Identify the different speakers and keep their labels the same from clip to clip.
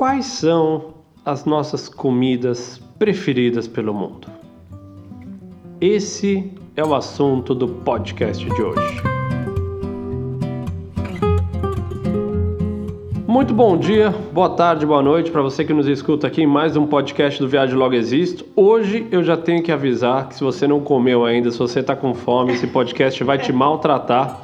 Speaker 1: quais são as nossas comidas preferidas pelo mundo? Esse é o assunto do podcast de hoje. Muito bom dia, boa tarde, boa noite para você que nos escuta aqui em mais um podcast do Viagem Logo Existo. Hoje eu já tenho que avisar que se você não comeu ainda, se você está com fome, esse podcast vai te maltratar,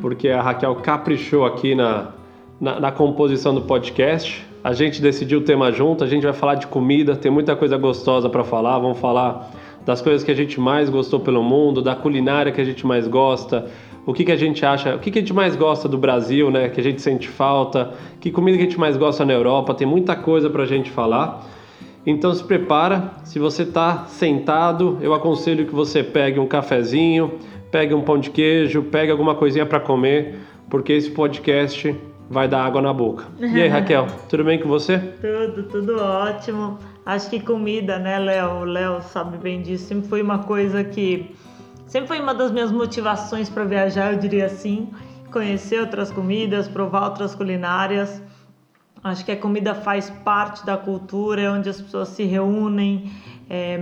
Speaker 1: porque a Raquel caprichou aqui na, na, na composição do podcast. A gente decidiu o tema junto, a gente vai falar de comida, tem muita coisa gostosa para falar, vamos falar das coisas que a gente mais gostou pelo mundo, da culinária que a gente mais gosta, o que, que a gente acha, o que, que a gente mais gosta do Brasil, né? Que a gente sente falta, que comida que a gente mais gosta na Europa, tem muita coisa para a gente falar. Então se prepara, se você está sentado, eu aconselho que você pegue um cafezinho, pegue um pão de queijo, pegue alguma coisinha para comer, porque esse podcast vai dar água na boca. E aí, Raquel, tudo bem com você?
Speaker 2: Tudo, tudo ótimo. Acho que comida, né, Léo? O Léo sabe bem disso. Sempre foi uma coisa que. Sempre foi uma das minhas motivações para viajar, eu diria assim. Conhecer outras comidas, provar outras culinárias. Acho que a comida faz parte da cultura, é onde as pessoas se reúnem, é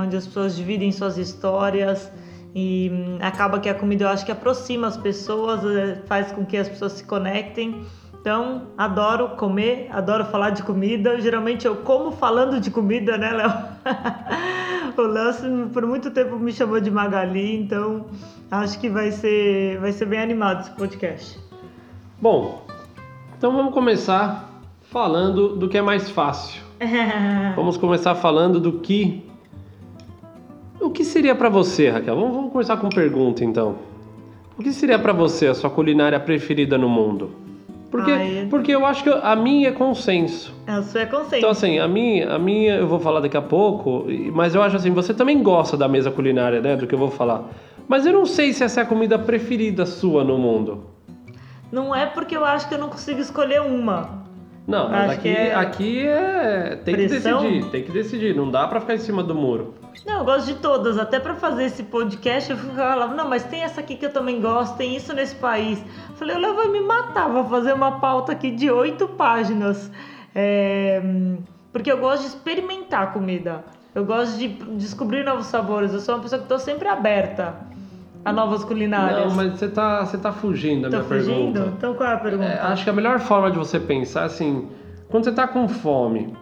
Speaker 2: onde as pessoas dividem suas histórias e hum, acaba que a comida eu acho que aproxima as pessoas, é, faz com que as pessoas se conectem. Então, adoro comer, adoro falar de comida. Geralmente eu como falando de comida, né, Léo? o Léo por muito tempo me chamou de Magali, então acho que vai ser, vai ser bem animado esse podcast.
Speaker 1: Bom, então vamos começar falando do que é mais fácil. vamos começar falando do que o que seria para você, Raquel? Vamos, vamos, começar com pergunta então. O que seria para você a sua culinária preferida no mundo? Porque, Ai. porque eu acho que a minha é consenso.
Speaker 2: A sua é consenso.
Speaker 1: Então, assim, a minha, a minha eu vou falar daqui a pouco, mas eu acho assim, você também gosta da mesa culinária, né? Do que eu vou falar. Mas eu não sei se essa é a comida preferida sua no mundo.
Speaker 2: Não é porque eu acho que eu não consigo escolher uma.
Speaker 1: Não, mas aqui é... aqui é. Tem Pressão? que decidir, tem que decidir. Não dá para ficar em cima do muro.
Speaker 2: Não, eu gosto de todas. Até para fazer esse podcast, eu falava, não, mas tem essa aqui que eu também gosto, tem isso nesse país. Eu falei, eu vai me matar, vou fazer uma pauta aqui de oito páginas. É... Porque eu gosto de experimentar comida. Eu gosto de descobrir novos sabores. Eu sou uma pessoa que estou sempre aberta a novas culinárias.
Speaker 1: Não, mas você tá, você tá fugindo da minha fugindo? pergunta.
Speaker 2: Então qual é a pergunta? É,
Speaker 1: acho que a melhor forma de você pensar, assim, quando você tá com fome,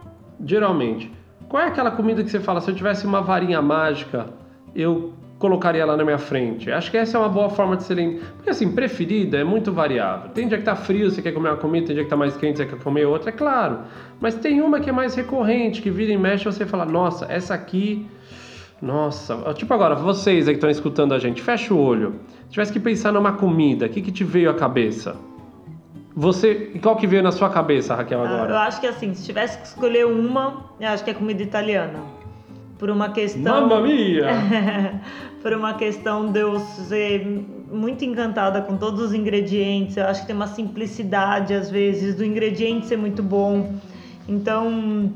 Speaker 1: geralmente, qual é aquela comida que você fala, se eu tivesse uma varinha mágica, eu colocaria lá na minha frente? Acho que essa é uma boa forma de ser Porque assim, preferida é muito variável. Tem dia que tá frio, você quer comer uma comida, tem dia que tá mais quente, você quer comer outra, é claro. Mas tem uma que é mais recorrente, que vira e mexe, você fala, nossa, essa aqui nossa, tipo agora, vocês aí que estão escutando a gente, fecha o olho. Se tivesse que pensar numa comida, o que, que te veio à cabeça? Você, qual que veio na sua cabeça, Raquel, agora?
Speaker 2: eu acho que assim, se tivesse que escolher uma, eu acho que é comida italiana. Por uma questão.
Speaker 1: Mamma mia!
Speaker 2: por uma questão de eu ser muito encantada com todos os ingredientes. Eu acho que tem uma simplicidade, às vezes, do ingrediente ser muito bom. Então,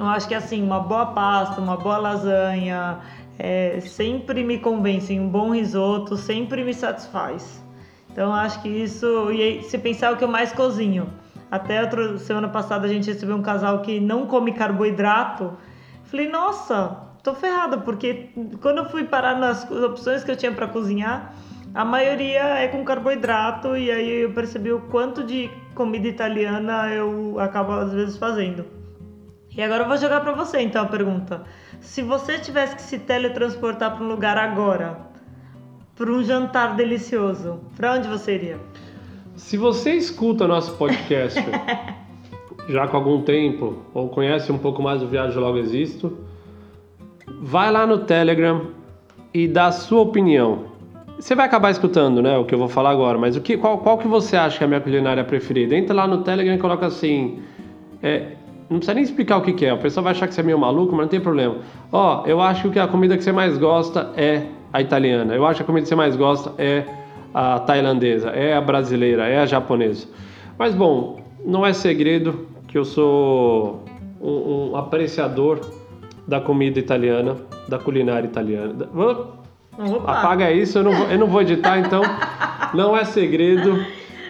Speaker 2: eu acho que assim, uma boa pasta, uma boa lasanha, é, sempre me convencem. Um bom risoto sempre me satisfaz. Então acho que isso. E se pensar o que eu mais cozinho. Até semana passada a gente recebeu um casal que não come carboidrato. Falei, nossa, tô ferrada, porque quando eu fui parar nas opções que eu tinha para cozinhar, a maioria é com carboidrato, e aí eu percebi o quanto de comida italiana eu acabo às vezes fazendo. E agora eu vou jogar para você então a pergunta. Se você tivesse que se teletransportar para um lugar agora, para um jantar delicioso, para onde você iria?
Speaker 1: Se você escuta nosso podcast já com algum tempo ou conhece um pouco mais do Viagem Logo Existo, vai lá no Telegram e dá a sua opinião. Você vai acabar escutando, né, o que eu vou falar agora, mas o que, qual, qual que você acha que é a minha culinária preferida? Entra lá no Telegram e coloca assim, é, não precisa nem explicar o que, que é. O pessoal vai achar que você é meio maluco, mas não tem problema. Ó, eu acho que a comida que você mais gosta é a italiana. Eu acho que a comida que você mais gosta é a tailandesa, é a brasileira, é a japonesa. Mas bom, não é segredo que eu sou um, um apreciador da comida italiana, da culinária italiana. Opa. Apaga isso, eu não, vou, eu não vou editar, então não é segredo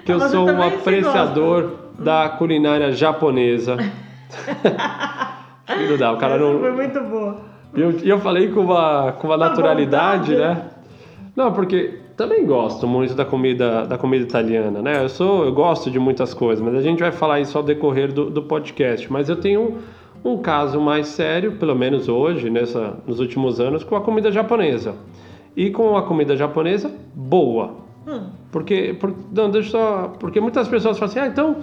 Speaker 1: que eu sou um apreciador da culinária japonesa. Filho da, o cara
Speaker 2: Essa
Speaker 1: não.
Speaker 2: foi muito boa.
Speaker 1: E eu, eu falei com uma, com uma naturalidade, né? Não, porque também gosto muito da comida, da comida italiana, né? Eu sou, eu gosto de muitas coisas, mas a gente vai falar isso ao decorrer do, do podcast. Mas eu tenho um, um caso mais sério, pelo menos hoje, nessa, nos últimos anos, com a comida japonesa. E com a comida japonesa boa.
Speaker 2: Hum,
Speaker 1: Porque, por, não, deixa só, porque muitas pessoas falam assim, ah, então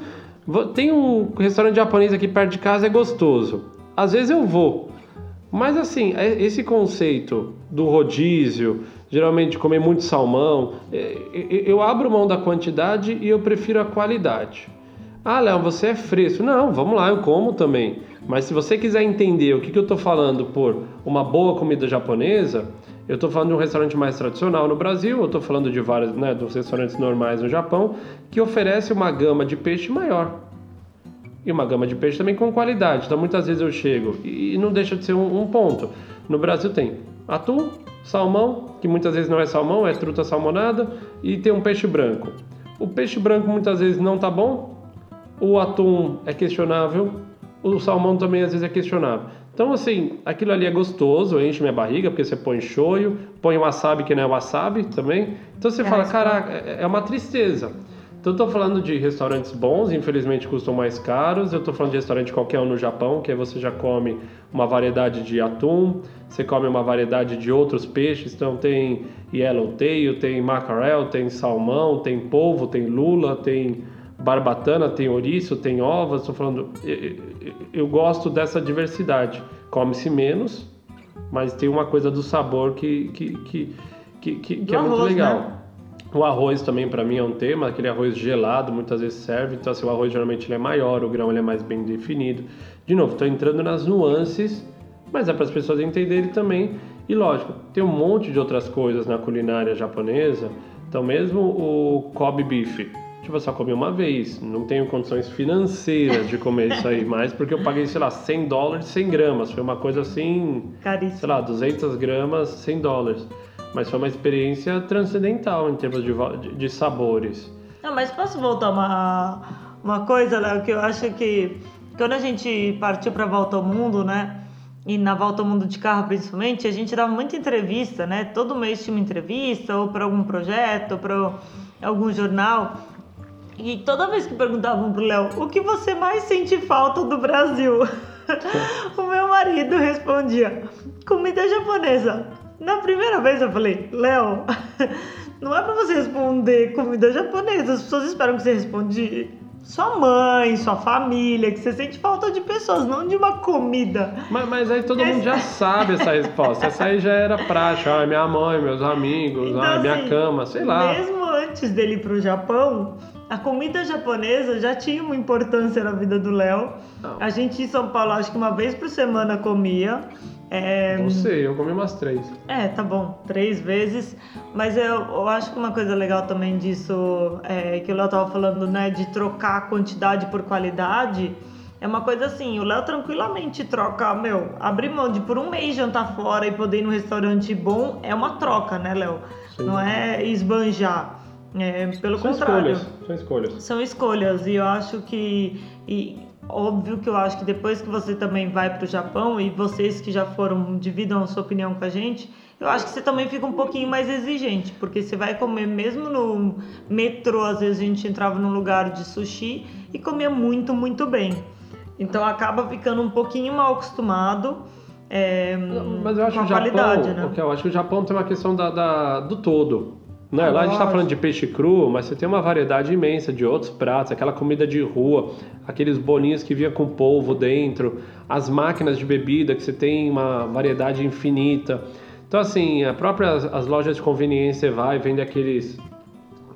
Speaker 1: tem um restaurante japonês aqui perto de casa, é gostoso. Às vezes eu vou, mas assim, é- esse conceito do rodízio, geralmente comer muito salmão, é, é, eu abro mão da quantidade e eu prefiro a qualidade. Ah, Léo, você é fresco. Não, vamos lá, eu como também. Mas se você quiser entender o que, que eu estou falando por uma boa comida japonesa, eu estou falando de um restaurante mais tradicional no Brasil, eu estou falando de vários, né, dos restaurantes normais no Japão, que oferece uma gama de peixe maior. E uma gama de peixe também com qualidade. Então muitas vezes eu chego e não deixa de ser um, um ponto. No Brasil tem atum, salmão, que muitas vezes não é salmão, é truta salmonada, e tem um peixe branco. O peixe branco muitas vezes não tá bom, o atum é questionável, o salmão também às vezes é questionável. Então, assim, aquilo ali é gostoso, enche minha barriga, porque você põe shoyu, põe wasabi que não é wasabi também. Então você
Speaker 2: É,
Speaker 1: fala, caraca, é é uma tristeza. Então, eu tô falando de restaurantes bons, infelizmente custam mais caros. Eu tô falando de restaurante qualquer um no Japão, que aí você já come uma variedade de atum, você come uma variedade de outros peixes. Então, tem yellowtail, tem mackerel, tem salmão, tem polvo, tem lula, tem barbatana, tem ouriço, tem ovas. Estou falando, eu, gosto dessa diversidade. Come-se menos, mas tem uma coisa do sabor que, que, que, que, que, que é muito
Speaker 2: arroz,
Speaker 1: legal.
Speaker 2: né?
Speaker 1: O arroz também para mim é um tema, aquele arroz gelado muitas vezes serve, então assim, o arroz geralmente ele é maior, o grão ele é mais bem definido. De novo, estou entrando nas nuances, mas é para as pessoas entenderem também. E lógico, tem um monte de outras coisas na culinária japonesa, então mesmo o Kobe beef, tipo, eu só comi uma vez, não tenho condições financeiras de comer isso aí mais, porque eu paguei, sei lá, 100 dólares 100 gramas, foi uma coisa assim,
Speaker 2: caríssimo.
Speaker 1: sei lá, 200 gramas, 100 dólares. Mas foi uma experiência transcendental em termos de, de sabores.
Speaker 2: Não, mas posso voltar uma, uma coisa, Léo, que eu acho que quando a gente partiu para a Volta ao Mundo, né? E na Volta ao Mundo de carro, principalmente, a gente dava muita entrevista, né? Todo mês tinha uma entrevista, ou para algum projeto, ou para algum jornal. E toda vez que perguntavam pro Léo, o que você mais sente falta do Brasil? o meu marido respondia, comida japonesa. Na primeira vez eu falei, Léo, não é pra você responder comida japonesa, as pessoas esperam que você responda sua mãe, sua família, que você sente falta de pessoas, não de uma comida.
Speaker 1: Mas, mas aí todo mundo já sabe essa resposta. Essa aí já era prática. Ah, minha mãe, meus amigos,
Speaker 2: Então,
Speaker 1: ah, minha
Speaker 2: assim,
Speaker 1: cama, sei lá.
Speaker 2: Mesmo antes dele ir pro Japão, a comida japonesa já tinha uma importância na vida do Léo. A gente em São Paulo, acho que uma vez por semana comia. É,
Speaker 1: Não sei, eu comi umas três.
Speaker 2: é, tá bom, três vezes. Mas eu, eu acho que uma coisa legal também disso, é, que o Léo tava falando, né, de trocar quantidade por qualidade, é uma coisa assim, o Léo tranquilamente troca, meu, abrir mão de por um mês jantar fora e poder ir num restaurante bom é uma troca, né, Léo? Não é esbanjar. É, pelo
Speaker 1: São
Speaker 2: contrário.
Speaker 1: escolhas, são escolhas.
Speaker 2: São escolhas e eu acho que e óbvio que eu acho que depois que você também vai para o Japão e vocês que já foram dividam a sua opinião com a gente, eu acho que você também fica um pouquinho mais exigente, porque você vai comer mesmo no metrô, às vezes a gente entrava num lugar de sushi e comia muito, muito bem. Então acaba ficando um pouquinho mal acostumado. é,
Speaker 1: Mas eu acho
Speaker 2: com
Speaker 1: que
Speaker 2: a
Speaker 1: o Japão,
Speaker 2: né?
Speaker 1: eu acho que o Japão tem uma questão da, da- do todo. Né? Lá a gente está falando de peixe cru, mas você tem uma variedade imensa de outros pratos, aquela comida de rua, aqueles bolinhos que vinha com polvo dentro, as máquinas de bebida que você tem uma variedade infinita. Então assim, a própria as lojas de conveniência vai, vende aqueles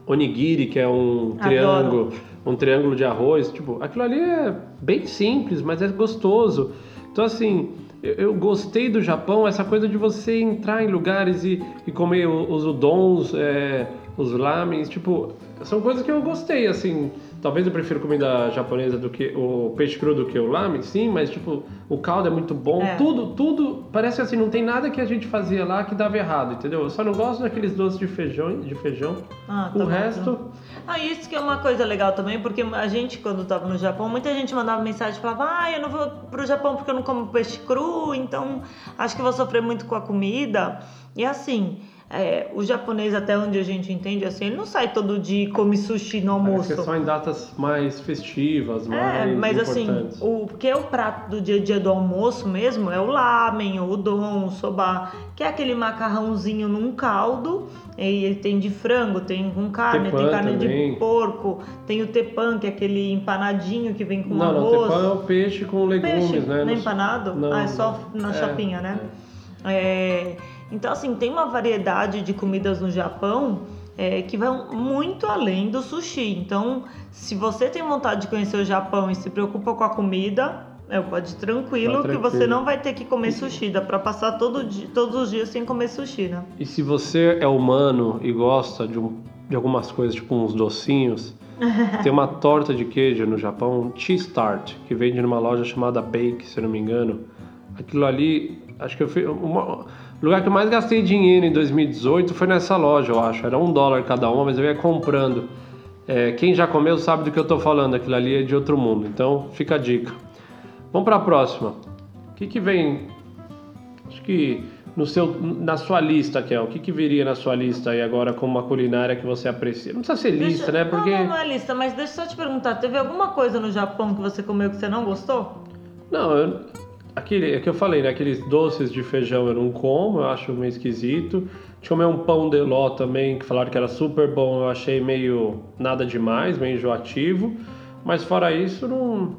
Speaker 1: onigiri, que é um
Speaker 2: Adoro.
Speaker 1: triângulo, um triângulo de arroz, tipo, aquilo ali é bem simples, mas é gostoso. Então assim, eu, eu gostei do Japão, essa coisa de você entrar em lugares e, e comer os udons, é, os lamens, tipo, são coisas que eu gostei, assim, Talvez eu prefira comida japonesa do que o peixe cru do que o lame, sim, mas tipo, o caldo é muito bom.
Speaker 2: É.
Speaker 1: Tudo, tudo, parece assim, não tem nada que a gente fazia lá que dava errado, entendeu? Eu só não gosto daqueles doces de feijão, de feijão.
Speaker 2: Ah,
Speaker 1: o
Speaker 2: tá bom,
Speaker 1: resto,
Speaker 2: Ah, isso que é uma coisa legal também, porque a gente, quando tava no Japão, muita gente mandava mensagem e falava: Ah, eu não vou pro Japão porque eu não como peixe cru, então acho que vou sofrer muito com a comida. E assim, é, o japonês, até onde a gente entende, assim, ele não sai todo dia e come sushi no
Speaker 1: parece
Speaker 2: almoço.
Speaker 1: é só em datas mais festivas,
Speaker 2: É,
Speaker 1: mais
Speaker 2: mas assim,
Speaker 1: importantes.
Speaker 2: o que é o prato do dia a dia do almoço mesmo é o lamen, o udon, o soba, que é aquele macarrãozinho num caldo, e ele tem de frango, tem com carne, tem
Speaker 1: Tepan
Speaker 2: carne
Speaker 1: também.
Speaker 2: de porco, tem o tepan, que é aquele empanadinho que vem com
Speaker 1: não, não,
Speaker 2: arroz.
Speaker 1: tepan é o peixe com legumes,
Speaker 2: Peixe,
Speaker 1: né?
Speaker 2: não é empanado?
Speaker 1: não,
Speaker 2: ah, é só na
Speaker 1: é,
Speaker 2: chapinha, né? É, então, assim, tem uma variedade de comidas no Japão é, que vão muito além do sushi. Então, se você tem vontade de conhecer o Japão e se preocupa com a comida, é, pode ir tranquilo,
Speaker 1: Vai
Speaker 2: que você
Speaker 1: tranquilo.
Speaker 2: não vai ter que comer sushi. Dá pra passar todo dia, todos os dias sem comer sushi, né?
Speaker 1: E se você é humano e gosta de, um- de algumas coisas, tipo uns docinhos, tem uma torta de queijo no Japão, cheese tart, que vende numa loja chamada Bake, se eu não me engano. Aquilo ali, acho que eu fui. uma- o lugar que eu mais gastei dinheiro em 2018 foi nessa loja, eu acho. Era um dólar cada uma, mas eu ia comprando. É, quem já comeu sabe do que eu tô falando, aquilo ali é de outro mundo. Então fica a dica. Vamos para a próxima. O que, que vem Acho que no seu, na sua lista, Kel, o que, que viria na sua lista aí agora como uma culinária que você aprecia? Não precisa ser lista,
Speaker 2: Deixa-
Speaker 1: né? Porque.
Speaker 2: Não, não, não é lista, mas deixa eu só te perguntar, teve alguma coisa no Japão que você comeu que você não gostou?
Speaker 1: Não, eu, aquele, é que eu falei, né? Aqueles doces de feijão eu não como, eu acho meio esquisito. Tinha comer um pão de ló também, que falaram que era super bom, eu achei meio nada demais, meio enjoativo. Mas fora isso, não,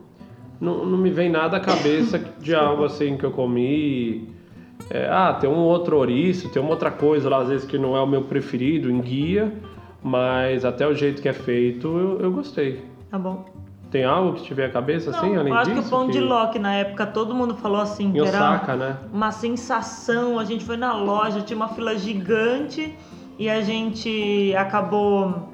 Speaker 1: não, não me vem nada à cabeça de algo assim que eu comi. É, ah, tem um outro ouriço, tem uma outra coisa lá, às vezes que não é o meu preferido em guia, mas até o jeito que é feito eu, eu gostei.
Speaker 2: Tá bom.
Speaker 1: Tem algo que tiver a cabeça assim,
Speaker 2: não,
Speaker 1: além
Speaker 2: eu acho
Speaker 1: disso?
Speaker 2: que o pão de ló, que na época todo mundo falou assim, que era
Speaker 1: Osaka, né?
Speaker 2: uma sensação. A gente foi na loja, tinha uma fila gigante e a gente acabou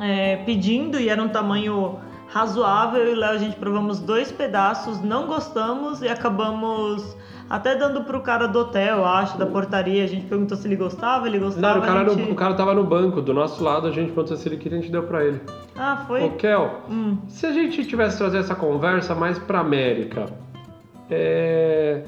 Speaker 2: é, pedindo e era um tamanho razoável. E lá a gente provamos dois pedaços, não gostamos e acabamos até dando pro cara do hotel, acho, da portaria. A gente perguntou se ele gostava, ele
Speaker 1: Não,
Speaker 2: gostava.
Speaker 1: o cara,
Speaker 2: a
Speaker 1: no-
Speaker 2: gente...
Speaker 1: o cara tava no banco, do nosso lado, a gente perguntou se ele queria, a gente deu pra ele.
Speaker 2: Ah, foi?
Speaker 1: Ô, Kel,
Speaker 2: Hum.
Speaker 1: se a gente tivesse trazer essa conversa mais pra América, é...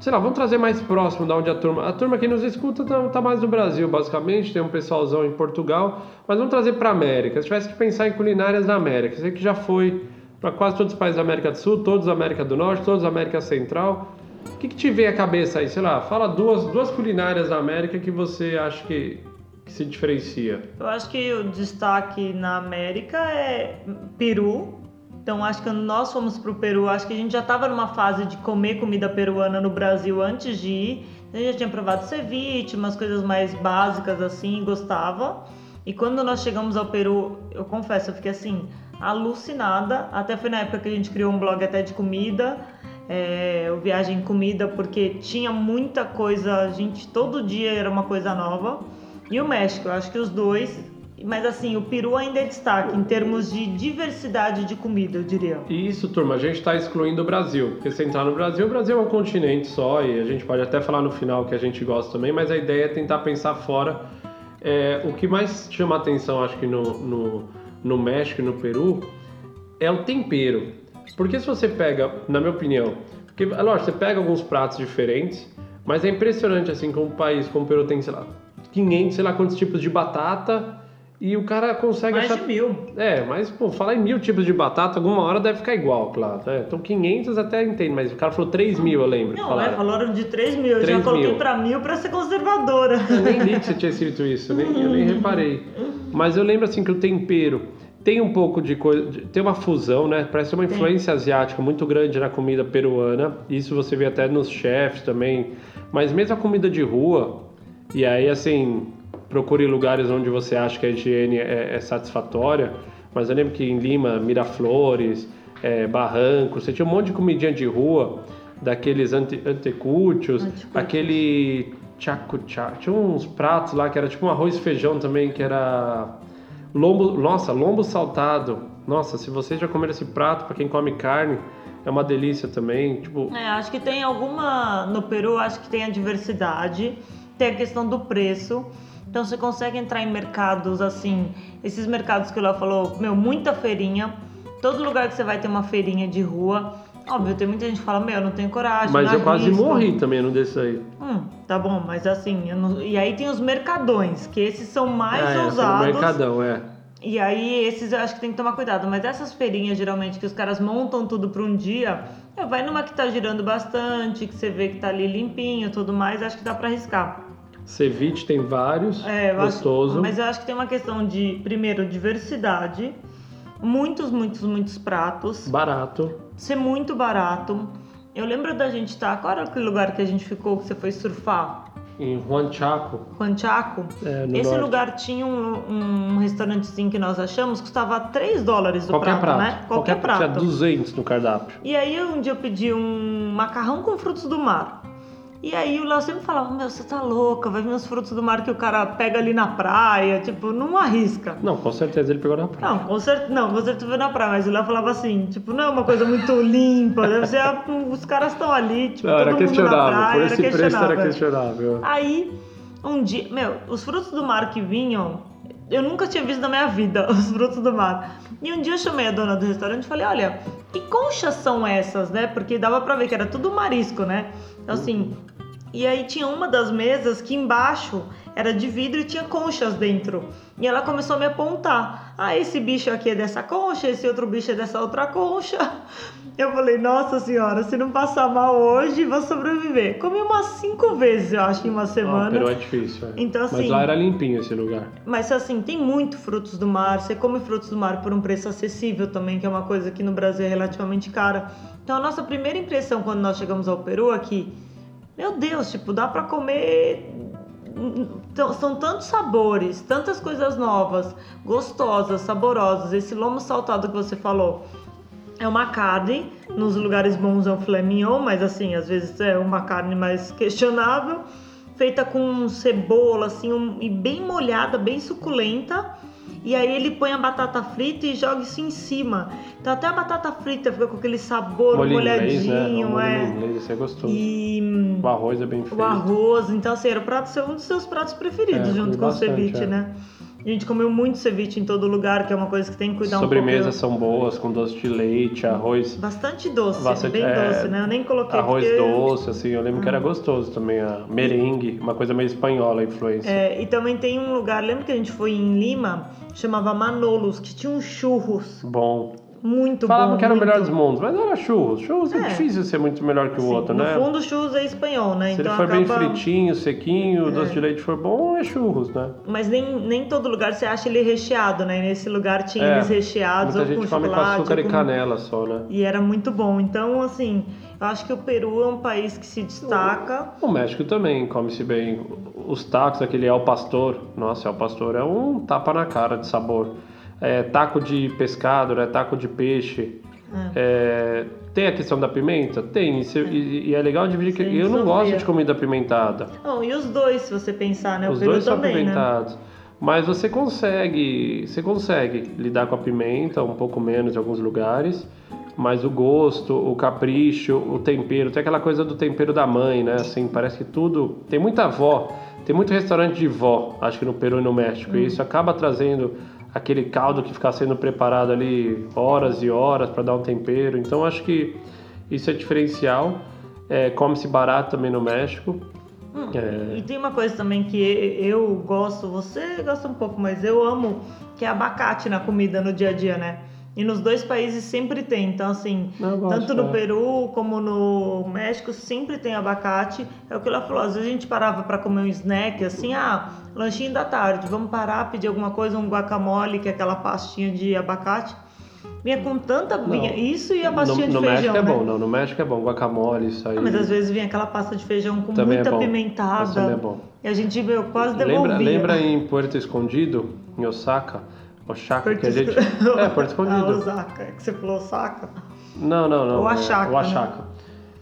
Speaker 1: sei lá, vamos trazer mais próximo da onde a turma. A turma que nos escuta tá, tá mais no Brasil, basicamente, tem um pessoalzão em Portugal, mas vamos trazer pra América. Se tivesse que pensar em culinárias da América, você que já foi pra quase todos os países da América do Sul, todos da América do Norte, todos da América Central. O que, que te vem à cabeça aí? Sei lá, fala duas, duas culinárias da América que você acha que, que se diferencia.
Speaker 2: Eu acho que o destaque na América é Peru. Então acho que quando nós fomos pro Peru, acho que a gente já estava numa fase de comer comida peruana no Brasil antes de ir. A gente já tinha provado ceviche, umas coisas mais básicas assim, gostava. E quando nós chegamos ao Peru, eu confesso, eu fiquei assim, alucinada. Até foi na época que a gente criou um blog até de comida, é, o Viagem em Comida, porque tinha muita coisa, a gente todo dia era uma coisa nova. E o México, eu acho que os dois. Mas assim, o Peru ainda é destaque em termos de diversidade de comida, eu diria.
Speaker 1: E isso, turma, a gente está excluindo o Brasil. Porque se entrar no Brasil, o Brasil é um continente só e a gente pode até falar no final que a gente gosta também, mas a ideia é tentar pensar fora. É, o que mais chama atenção, acho que no, no, no México e no Peru, é o tempero. Porque se você pega, na minha opinião, porque, é lógico, você pega alguns pratos diferentes, mas é impressionante assim como um país como o Peru tem, sei lá, 500, sei lá quantos tipos de batata e o cara consegue
Speaker 2: Mais
Speaker 1: achar
Speaker 2: de mil.
Speaker 1: é, mas, pô, falar em mil tipos de batata, alguma hora deve ficar igual, claro. Né? Então 500 até entendo, mas o cara falou 3 mil, eu lembro.
Speaker 2: Não,
Speaker 1: falaram.
Speaker 2: é, falaram de 3 mil. Eu já
Speaker 1: 3
Speaker 2: coloquei
Speaker 1: mil.
Speaker 2: pra mil pra ser conservadora.
Speaker 1: Eu nem li que você tinha escrito isso, eu nem, eu nem reparei. Mas eu lembro assim que o tempero tem um pouco de coisa, tem uma fusão, né? Parece uma influência asiática muito grande na comida peruana. Isso você vê até nos chefs também. Mas mesmo a comida de rua, e aí assim, procure lugares onde você acha que a higiene é, é satisfatória. Mas eu lembro que em Lima, Miraflores, é, Barranco, você tinha um monte de comidinha de rua, daqueles ante, antecútios,
Speaker 2: Antecútios.
Speaker 1: aquele chaco chaco. Tinha uns pratos lá que era tipo um arroz e feijão também, que era lombo, nossa, lombo saltado. Nossa, se vocês já comeram esse prato, para quem come carne, é uma delícia também. Tipo,
Speaker 2: É, acho que tem alguma. No Peru, acho que tem a diversidade, tem a questão do preço. Então você consegue entrar em mercados assim, esses mercados que o Léo falou, meu, muita feirinha. Todo lugar que você vai ter uma feirinha de rua. Óbvio, tem muita gente que fala, meu, eu não tenho coragem.
Speaker 1: mas eu quase morri também num desses aí.
Speaker 2: Hum, tá bom, mas assim, não- e aí tem os mercadões, que esses são mais
Speaker 1: é, foi no
Speaker 2: ousados.
Speaker 1: mercadão, é.
Speaker 2: E aí, esses eu acho que tem que tomar cuidado. Mas essas feirinhas, geralmente, que os caras montam tudo para um dia, é, vai numa que tá girando bastante, que você vê que tá ali limpinho e tudo mais, acho que dá para arriscar.
Speaker 1: Ceviche tem vários,
Speaker 2: É, eu acho-
Speaker 1: gostoso.
Speaker 2: mas eu acho que tem uma questão de, primeiro, diversidade, muitos, muitos, muitos pratos,
Speaker 1: Barato.
Speaker 2: Ser muito barato. Eu lembro da gente estar. Qual era aquele lugar que a gente ficou que você foi surfar?
Speaker 1: Em Huanchaco,
Speaker 2: Huanchaco.
Speaker 1: é, no
Speaker 2: Esse
Speaker 1: norte.
Speaker 2: lugar tinha um, um restaurantezinho que nós achamos, custava 3 dólares o
Speaker 1: Qualquer
Speaker 2: prato,
Speaker 1: prato.
Speaker 2: né? Qualquer,
Speaker 1: Tinha
Speaker 2: prato.
Speaker 1: 200 no cardápio.
Speaker 2: E aí um dia eu pedi um macarrão com frutos do mar. E aí o Léo sempre falava, meu, você tá louca, vai vir os frutos do mar que o cara pega ali na praia, tipo, não arrisca.
Speaker 1: Não, com certeza ele pegou na praia.
Speaker 2: Não, com certeza, não, com certeza foi na praia, mas o Léo falava assim, tipo, não é uma coisa muito limpa, deve ser, os caras estão ali, tipo,
Speaker 1: Não,
Speaker 2: todo
Speaker 1: era
Speaker 2: mundo na
Speaker 1: questionável.
Speaker 2: praia,
Speaker 1: Por
Speaker 2: era
Speaker 1: esse preço era
Speaker 2: questionável.
Speaker 1: questionável.
Speaker 2: Aí, um dia, meu, os frutos do mar que vinham, eu nunca tinha visto na minha vida os frutos do mar. E um dia eu chamei a dona do restaurante e falei: Olha, que conchas são essas, né? Porque dava pra ver que era tudo marisco, né? Então, assim. E aí tinha uma das mesas que embaixo era de vidro e tinha conchas dentro. E ela começou a me apontar. Ah, esse bicho aqui é dessa concha, esse outro bicho é dessa outra concha. Eu falei, nossa senhora, se não passar mal hoje, vou sobreviver. Comi umas cinco vezes, eu acho, em uma
Speaker 1: Ah,
Speaker 2: semana.
Speaker 1: Peru é difícil, é.
Speaker 2: Então,
Speaker 1: Mas
Speaker 2: assim-
Speaker 1: lá era limpinho esse lugar.
Speaker 2: Mas assim, tem muito frutos do mar. Você come frutos do mar por um preço acessível também, que é uma coisa que no Brasil é relativamente cara. Então a nossa primeira impressão quando nós chegamos ao Peru é que, meu Deus, tipo, dá pra comer. Então, são tantos sabores, tantas coisas novas, gostosas, saborosas. Esse lomo saltado que você falou é uma carne, nos lugares bons é um filé mignon, mas assim, às vezes é uma carne mais questionável, feita com cebola, assim, um- e bem molhada, bem suculenta. E aí ele põe a batata frita e joga isso em cima. Então até a batata frita fica com aquele sabor
Speaker 1: Molho inglês, né?
Speaker 2: molhadinho,
Speaker 1: O molho
Speaker 2: é.
Speaker 1: inglês, isso é gostoso.
Speaker 2: E
Speaker 1: O arroz é bem feito.
Speaker 2: o arroz, então assim, era o prato, um dos seus pratos preferidos,
Speaker 1: É,
Speaker 2: junto com o
Speaker 1: bastante,
Speaker 2: ceviche,
Speaker 1: é.
Speaker 2: né? A gente comeu muito ceviche em todo lugar, que é uma coisa que tem que cuidar
Speaker 1: Sobremesas
Speaker 2: um
Speaker 1: são boas, com doce de leite, arroz,
Speaker 2: pouco. Bastante doce,
Speaker 1: Bastante,
Speaker 2: bem
Speaker 1: é,
Speaker 2: doce, né? Eu nem coloquei
Speaker 1: arroz
Speaker 2: porque...
Speaker 1: doce, assim. Eu lembro que era gostoso também. A merengue, uma coisa meio espanhola a influência.
Speaker 2: É, e também tem um lugar, lembra que a gente foi em Lima, chamava Manolos, que tinha uns churros
Speaker 1: Bom.
Speaker 2: Muito
Speaker 1: Falavam
Speaker 2: bom.
Speaker 1: que era o melhor dos mundos, mas era churros. Churros é,
Speaker 2: É.
Speaker 1: difícil ser muito melhor que o
Speaker 2: Sim,
Speaker 1: outro,
Speaker 2: no
Speaker 1: né?
Speaker 2: fundo, churros é espanhol, né?
Speaker 1: Se
Speaker 2: então
Speaker 1: ele for bem
Speaker 2: acaba...
Speaker 1: fritinho, sequinho, o doce de leite for bom, é churros, né?
Speaker 2: Mas nem, nem todo lugar você acha ele recheado, né? Nesse lugar tinha
Speaker 1: É,
Speaker 2: eles recheados,
Speaker 1: Muita
Speaker 2: ou
Speaker 1: gente
Speaker 2: com
Speaker 1: come com
Speaker 2: chocolate,
Speaker 1: açúcar
Speaker 2: ou
Speaker 1: e
Speaker 2: com-
Speaker 1: canela só, né?
Speaker 2: E era muito bom. Então, assim, eu acho que o Peru é um país que se destaca.
Speaker 1: O México também come-se bem. Os tacos, aquele El Pastor, nossa, El Pastor é um tapa na cara de sabor. É, taco de pescado, né? Taco de peixe. É, tem a questão da pimenta? Tem. E, se- e- e é legal dividir
Speaker 2: Sim,
Speaker 1: eu não gosto de comida apimentada.
Speaker 2: Não, e os dois, se você pensar, né?
Speaker 1: Os
Speaker 2: o Peru
Speaker 1: dois são
Speaker 2: também, né?
Speaker 1: apimentados. Mas você consegue, você consegue lidar com a pimenta um pouco menos em alguns lugares, mas o gosto, o capricho, o tempero, tem aquela coisa do tempero da mãe, né? Assim, parece que tudo tem muita avó, tem muito restaurante de vó, acho que no Peru e no México,
Speaker 2: Hum.
Speaker 1: e isso acaba trazendo aquele caldo que fica sendo preparado ali horas e horas para dar um tempero. Então acho que isso é diferencial. É, come-se barato também no México.
Speaker 2: Hum,
Speaker 1: É.
Speaker 2: E tem uma coisa também que eu gosto, você gosta um pouco, mas eu amo, que é abacate na comida no dia a dia, né? E nos dois países sempre tem. Então, assim,
Speaker 1: gosto,
Speaker 2: tanto no
Speaker 1: é.
Speaker 2: Peru como no México sempre tem abacate. É o que ela falou. Às vezes a gente parava para comer um snack, assim, ah, lanchinho da tarde, vamos parar, pedir alguma coisa, um guacamole, que é aquela pastinha de abacate. Vinha com tanta. Vinha isso e a pastinha
Speaker 1: no, no
Speaker 2: de feijão.
Speaker 1: México é
Speaker 2: né?
Speaker 1: bom, não. No México é bom, guacamole, isso aí.
Speaker 2: Ah, mas às vezes vinha aquela pasta de feijão com
Speaker 1: Também é
Speaker 2: muita
Speaker 1: bom.
Speaker 2: pimentada.
Speaker 1: Isso também é bom.
Speaker 2: E a gente meu, quase devolvia.
Speaker 1: Lembra, lembra em Puerto Escondido, em Osaka?
Speaker 2: Porto
Speaker 1: que a gente. É, Porto
Speaker 2: Ah,
Speaker 1: Escondido.
Speaker 2: Osaka, é que você falou Osaka.
Speaker 1: Não, não, não.
Speaker 2: O
Speaker 1: é,
Speaker 2: Oaxaca,
Speaker 1: O
Speaker 2: né?
Speaker 1: Oaxaca.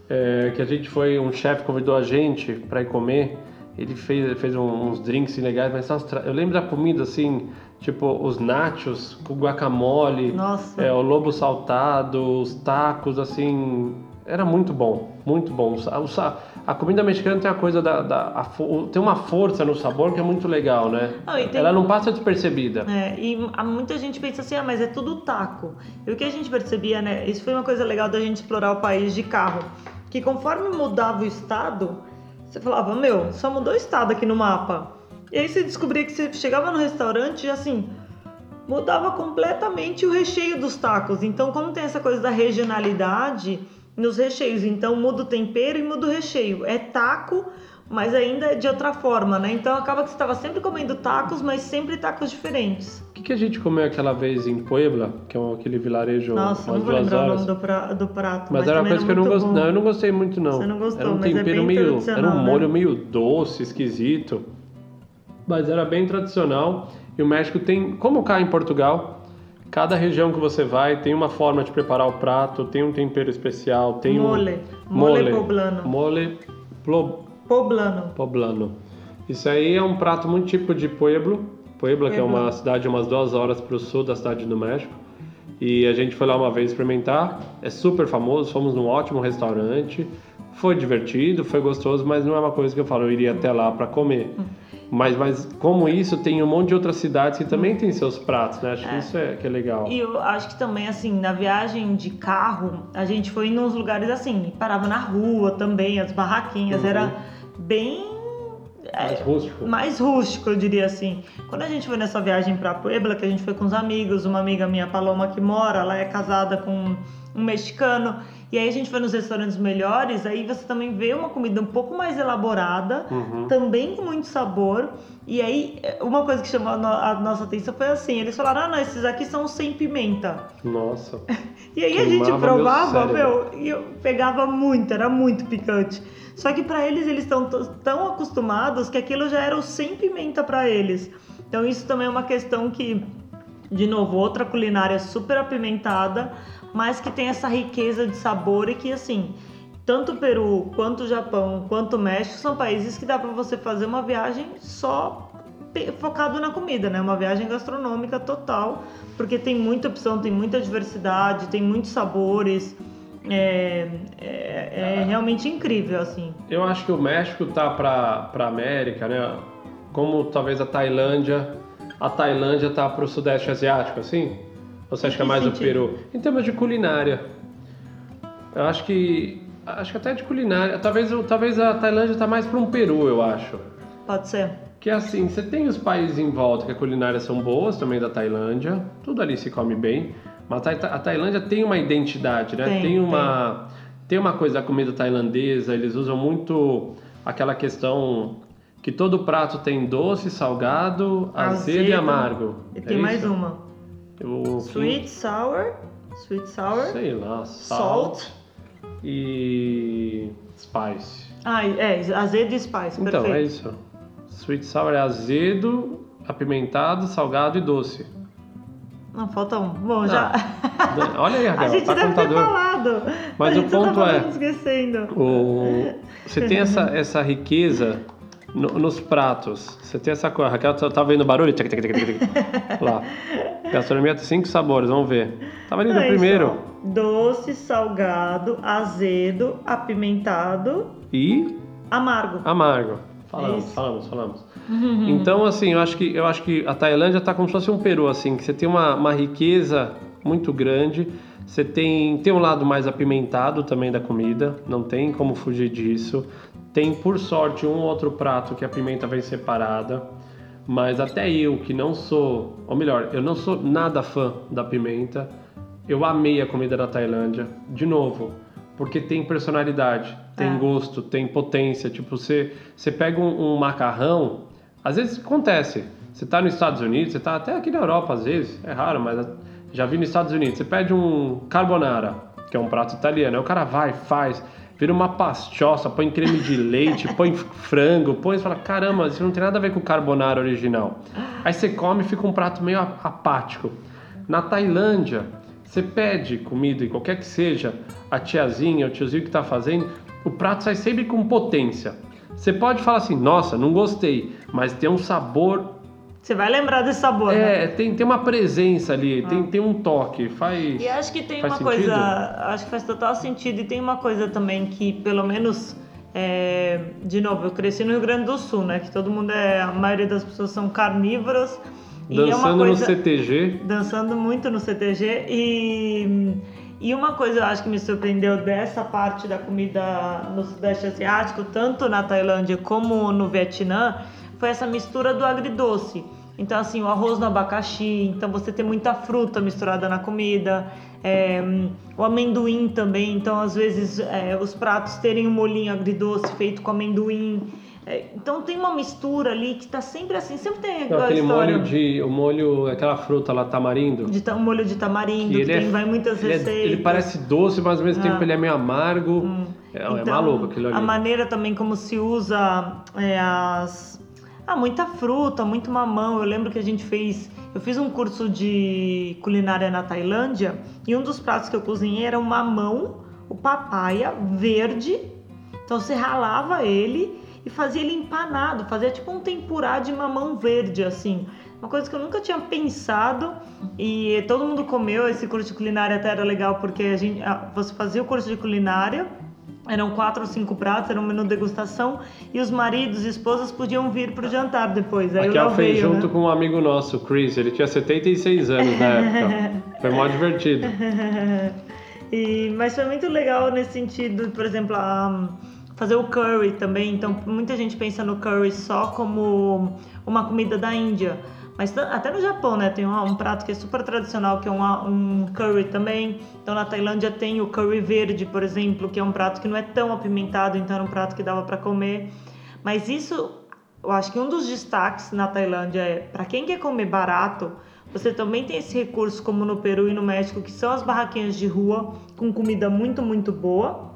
Speaker 1: É, que a gente foi, um chefe convidou a gente pra ir comer. Ele fez, fez uns drinks legais, mas eu lembro da comida assim, Tipo, os nachos com guacamole,
Speaker 2: Nossa.
Speaker 1: é, o lobo saltado, os tacos, assim. Era muito bom, muito bom. A comida mexicana tem a coisa da. da- a tem uma força no sabor que é muito legal, né?
Speaker 2: Tem-
Speaker 1: Ela não passa despercebida.
Speaker 2: É, e muita gente pensa assim, ah, mas é tudo taco. E o que a gente percebia, né? Isso foi uma coisa legal da gente explorar o país de carro. Que conforme mudava o estado, você falava, meu, só mudou o estado aqui no mapa. E aí você descobria que você chegava no restaurante e assim, mudava completamente o recheio dos tacos. Então, como tem essa coisa da regionalidade nos recheios, então muda o tempero e muda o recheio. É taco, mas ainda é de outra forma, né? Então acaba que você estava sempre comendo tacos, mas sempre tacos diferentes.
Speaker 1: O que, que a gente comeu aquela vez em Puebla, que é aquele vilarejo
Speaker 2: Nossa, não vou lembrar o
Speaker 1: horas?
Speaker 2: nome do, pra- do prato.
Speaker 1: Mas, era uma coisa que eu não gostei. Não, eu não gostei muito não.
Speaker 2: Você não gostou,
Speaker 1: era um
Speaker 2: mas é
Speaker 1: tempero
Speaker 2: bem
Speaker 1: meio, era um
Speaker 2: né?
Speaker 1: molho meio doce, esquisito. Mas era bem tradicional. E o México tem, como cá em Portugal, cada região que você vai tem uma forma de preparar o prato, tem um tempero especial, tem
Speaker 2: Mole.
Speaker 1: um
Speaker 2: Mole poblano.
Speaker 1: Mole plo-
Speaker 2: Poblano.
Speaker 1: poblano. Isso aí é um prato muito típico de Pueblo, Puebla, que é uma cidade umas duas horas para o sul da cidade do México. E a gente foi lá uma vez experimentar. É super famoso, fomos num ótimo restaurante. Foi divertido, foi gostoso, mas não é uma coisa que eu falo, eu iria até lá para comer. Mas, mas como isso, tem um monte de outras cidades que também tem seus pratos, né? Acho que isso é, que é legal.
Speaker 2: E eu acho que também, assim, na viagem de carro, a gente foi em uns lugares assim, parava na rua também, as barraquinhas,
Speaker 1: Uhum.
Speaker 2: era bem. é,
Speaker 1: Mais rústico.
Speaker 2: mais rústico, eu diria assim. Quando a gente foi nessa viagem pra Puebla, que a gente foi com os amigos, uma amiga minha, Paloma, que mora, ela é casada com um mexicano, e aí a gente foi nos restaurantes melhores, aí você também vê uma comida um pouco mais elaborada,
Speaker 1: Uhum.
Speaker 2: também com muito sabor. E aí, uma coisa que chamou a no- a nossa atenção foi assim: eles falaram, ah, não, esses aqui são sem pimenta.
Speaker 1: Nossa.
Speaker 2: E aí a gente
Speaker 1: meu
Speaker 2: provava,
Speaker 1: cérebro.
Speaker 2: meu, e eu pegava muito, era muito picante. Só que pra eles, eles estão tão acostumados que aquilo já era o sem pimenta pra eles. Então isso também é uma questão que, de novo, outra culinária super apimentada, mas que tem essa riqueza de sabor e que assim, tanto o Peru, quanto o Japão, quanto o México são países que dá pra você fazer uma viagem só focado na comida, né? Uma viagem gastronômica total, porque tem muita opção, tem muita diversidade, tem muitos sabores. É, é- é realmente incrível, assim.
Speaker 1: Eu acho que o México tá para para América, né? Como talvez a Tailândia, a Tailândia tá para o Sudeste Asiático, assim? Você acha que é mais o
Speaker 2: sentido?
Speaker 1: Peru? Em termos de culinária, eu acho que acho que até de culinária, talvez o- talvez a Tailândia tá mais para um Peru, eu acho.
Speaker 2: Pode ser.
Speaker 1: Que é assim, você tem os países em volta que a culinária são boas, também da Tailândia, tudo ali se come bem, mas a Ta- a Tailândia tem uma identidade, né?
Speaker 2: Tem,
Speaker 1: uma tem uma coisa da comida tailandesa, eles usam muito aquela questão que todo prato tem doce, salgado, azedo, e
Speaker 2: Azedo.
Speaker 1: amargo.
Speaker 2: E
Speaker 1: É
Speaker 2: tem mais
Speaker 1: isso?
Speaker 2: uma. Sweet sour. Sweet sour.
Speaker 1: sei lá, salt,
Speaker 2: Salt.
Speaker 1: e spice.
Speaker 2: Ah, é, azedo e spice,
Speaker 1: Então,
Speaker 2: perfeito.
Speaker 1: é isso. Sweet sour é azedo, apimentado, salgado e doce.
Speaker 2: Não, falta um. Bom, já.
Speaker 1: Olha aí,
Speaker 2: a
Speaker 1: Raquel,
Speaker 2: gente
Speaker 1: tá
Speaker 2: deve ter
Speaker 1: contador.
Speaker 2: falado.
Speaker 1: Mas
Speaker 2: a
Speaker 1: o ponto
Speaker 2: tá
Speaker 1: é-
Speaker 2: esquecendo.
Speaker 1: O... Você tem essa, essa riqueza no- nos pratos. Você tem essa coisa. Raquel, tá, tá vendo barulho? Tic, tic, tic, tic. Lá. Gastronomia tem cinco sabores, vamos ver. Tava ali no primeiro.
Speaker 2: só, Doce, salgado, azedo, apimentado,
Speaker 1: E
Speaker 2: amargo.
Speaker 1: amargo. Falamos,
Speaker 2: Isso.
Speaker 1: falamos, falamos. Então, assim, eu acho que eu acho que a Tailândia tá como se fosse um Peru, assim, que você tem uma, uma riqueza muito grande. Você tem, tem um lado mais apimentado também da comida, não tem como fugir disso. Tem, por sorte, um outro prato que a pimenta vem separada. Mas até eu, que não sou, ou melhor, eu não sou nada fã da pimenta, eu amei a comida da Tailândia. De novo, porque tem personalidade, tem
Speaker 2: É.
Speaker 1: gosto, tem potência. Tipo, você, você pega um, um macarrão, às vezes acontece. Você tá nos Estados Unidos, você tá até aqui na Europa às vezes, é raro, mas já vi nos Estados Unidos. Você pede um carbonara, que é um prato italiano, aí o cara vai, faz, vira uma pastosa, põe creme de leite, põe frango, põe e fala: caramba, isso não tem nada a ver com o carbonara original. Aí você come e fica um prato meio apático. Na Tailândia, você pede comida, e qualquer que seja, a tiazinha, o tiozinho que está fazendo, o prato sai sempre com potência. Você pode falar assim, nossa, não gostei, mas tem um sabor
Speaker 2: Você vai lembrar desse sabor, né?
Speaker 1: É, tem, tem uma presença ali, tem, tem um toque, faz.
Speaker 2: E acho que tem
Speaker 1: faz
Speaker 2: uma
Speaker 1: sentido?
Speaker 2: coisa, acho que faz total sentido. E tem uma coisa também que, pelo menos, é, de novo, eu cresci no Rio Grande do Sul, né? Que todo mundo é, a maioria das pessoas são carnívoras. e é uma
Speaker 1: Dançando
Speaker 2: coisa,
Speaker 1: no CTG.
Speaker 2: dançando muito no CTG e e uma coisa eu acho que me surpreendeu dessa parte da comida no sudeste asiático, tanto na Tailândia como no Vietnã, foi essa mistura do agridoce. Então assim, o arroz no abacaxi, então você tem muita fruta misturada na comida, é, o amendoim também, então às vezes é, os pratos terem um molhinho agridoce feito com amendoim. É, então tem uma mistura ali que tá sempre assim, sempre tem aquela
Speaker 1: aquele
Speaker 2: história
Speaker 1: molho de. O molho, aquela fruta lá, tamarindo.
Speaker 2: de ta- um molho de tamarindo, que, tem,
Speaker 1: é-
Speaker 2: vai em muitas
Speaker 1: ele, é-
Speaker 2: receitas.
Speaker 1: ele parece doce, mas ao mesmo
Speaker 2: Ah.
Speaker 1: tempo ele é meio amargo. É, é
Speaker 2: Então,
Speaker 1: maluco aquilo ali.
Speaker 2: A maneira também como se usa é, as. Ah, muita fruta, muito mamão. Eu lembro que a gente fez. Eu fiz um curso de culinária na Tailândia e um dos pratos que eu cozinhei era o mamão, o papaya verde. Então você ralava ele e fazia ele empanado, fazia tipo um tempurá de mamão verde, assim. Uma coisa que eu nunca tinha pensado e todo mundo comeu. Esse curso de culinária até era legal porque a gente, ah, você fazia o curso de culinária eram quatro ou cinco pratos, era um menu degustação e os maridos e esposas podiam vir pro jantar depois. Aí o Léo
Speaker 1: fez
Speaker 2: veio,
Speaker 1: junto
Speaker 2: né?
Speaker 1: com um amigo nosso, o Chris. Ele tinha 76 anos na época. Foi mó divertido.
Speaker 2: E, mas foi muito legal nesse sentido, por exemplo, a- fazer o curry também. Então, muita gente pensa no curry só como uma comida da Índia. Mas até no Japão, né? Tem um, um prato que é super tradicional, que é um curry também. Então, na Tailândia tem o curry verde, por exemplo, que é um prato que não é tão apimentado, então era um prato que dava para comer. Mas isso, eu acho que um dos destaques na Tailândia é, para quem quer comer barato, você também tem esse recurso, como no Peru e no México, que são as barraquinhas de rua com comida muito, muito boa.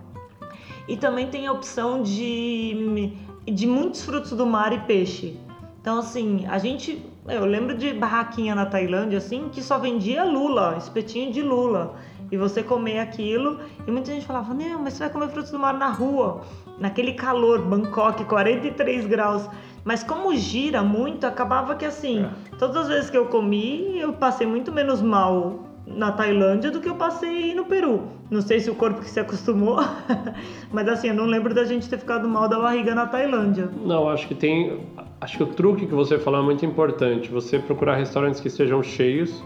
Speaker 2: E também tem a opção de, de muitos frutos do mar e peixe. Então, assim, a gente. Eu lembro de barraquinha na Tailândia, assim, que só vendia lula, espetinho de lula. E você comer aquilo. E muita gente falava: Não, mas você vai comer frutos do mar na rua, naquele calor, Bangkok, 43 graus. Mas como gira muito, acabava que assim, todas as vezes que eu comi, eu passei muito menos mal na Tailândia do que eu passei no Peru. Não sei se o corpo que se acostumou, mas assim, eu não lembro da gente ter ficado mal da barriga na Tailândia.
Speaker 1: Não, acho que tem. Acho que o truque que você falou é muito importante. Você procurar restaurantes que estejam cheios,